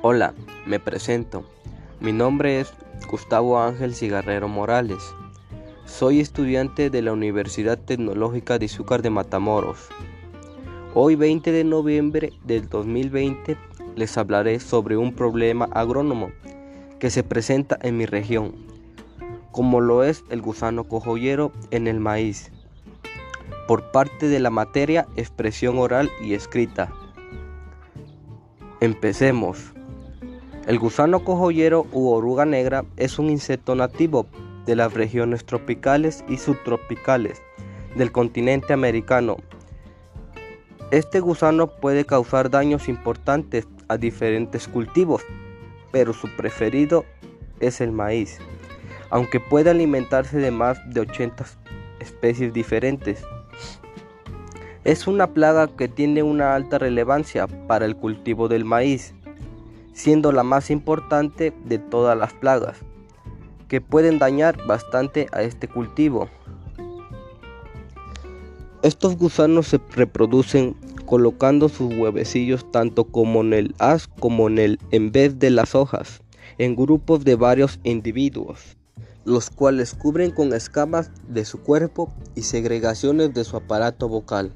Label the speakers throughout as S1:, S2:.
S1: Hola, me presento. Mi nombre es Gustavo Ángel Cigarrero Morales. Soy estudiante de la Universidad Tecnológica de Izúcar de Matamoros. Hoy 20 de noviembre del 2020 les hablaré sobre un problema agrónomo que se presenta en mi región, como lo es el gusano cojollero en el maíz, por parte de la materia expresión oral y escrita. Empecemos. El gusano cojollero u oruga negra es un insecto nativo de las regiones tropicales y subtropicales del continente americano. Este gusano puede causar daños importantes a diferentes cultivos, pero su preferido es el maíz, aunque puede alimentarse de más de 80 especies diferentes. Es una plaga que tiene una alta relevancia para el cultivo del maíz, siendo la más importante de todas las plagas, que pueden dañar bastante a este cultivo. Estos gusanos se reproducen colocando sus huevecillos tanto como en el haz como en el en vez de las hojas, en grupos de varios individuos, los cuales cubren con escamas de su cuerpo y segregaciones de su aparato vocal.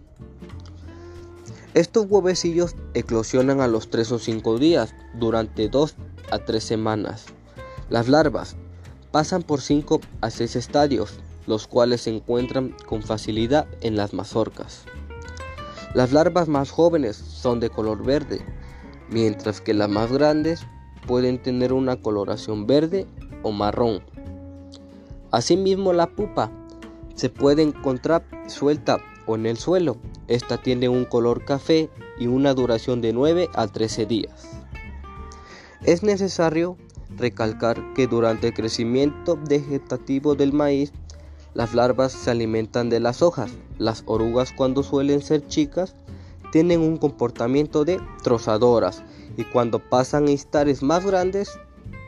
S1: Estos huevecillos eclosionan a los 3 o 5 días durante 2 a 3 semanas. Las larvas pasan por 5 a 6 estadios, los cuales se encuentran con facilidad en las mazorcas. Las larvas más jóvenes son de color verde, mientras que las más grandes pueden tener una coloración verde o marrón. Asimismo la pupa se puede encontrar suelta o en el suelo. Esta tiene un color café y una duración de 9 a 13 días. Es necesario recalcar que durante el crecimiento vegetativo del maíz, las larvas se alimentan de las hojas. Las orugas cuando suelen ser chicas tienen un comportamiento de trozadoras y cuando pasan a más grandes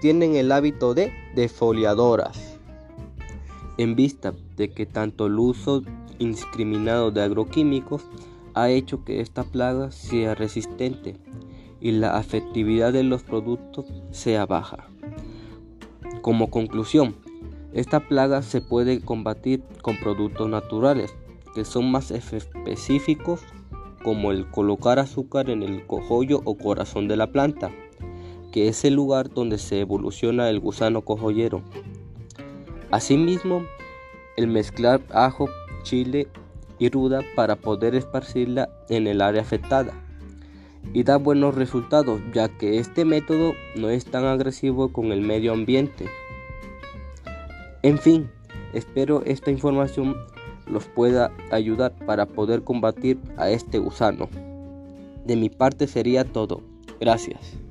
S1: tienen el hábito de defoliadoras. En vista de que tanto el uso indiscriminado de agroquímicos ha hecho que esta plaga sea resistente y la afectividad de los productos sea baja. Como conclusión, esta plaga se puede combatir con productos naturales que son más específicos como el colocar azúcar en el cojollo o corazón de la planta, que es el lugar donde se evoluciona el gusano cojollero. Asimismo, el mezclar ajo chile y ruda para poder esparcirla en el área afectada y da buenos resultados ya que este método no es tan agresivo con el medio ambiente. En fin, espero esta información los pueda ayudar para poder combatir a este gusano. De mi parte sería todo. Gracias.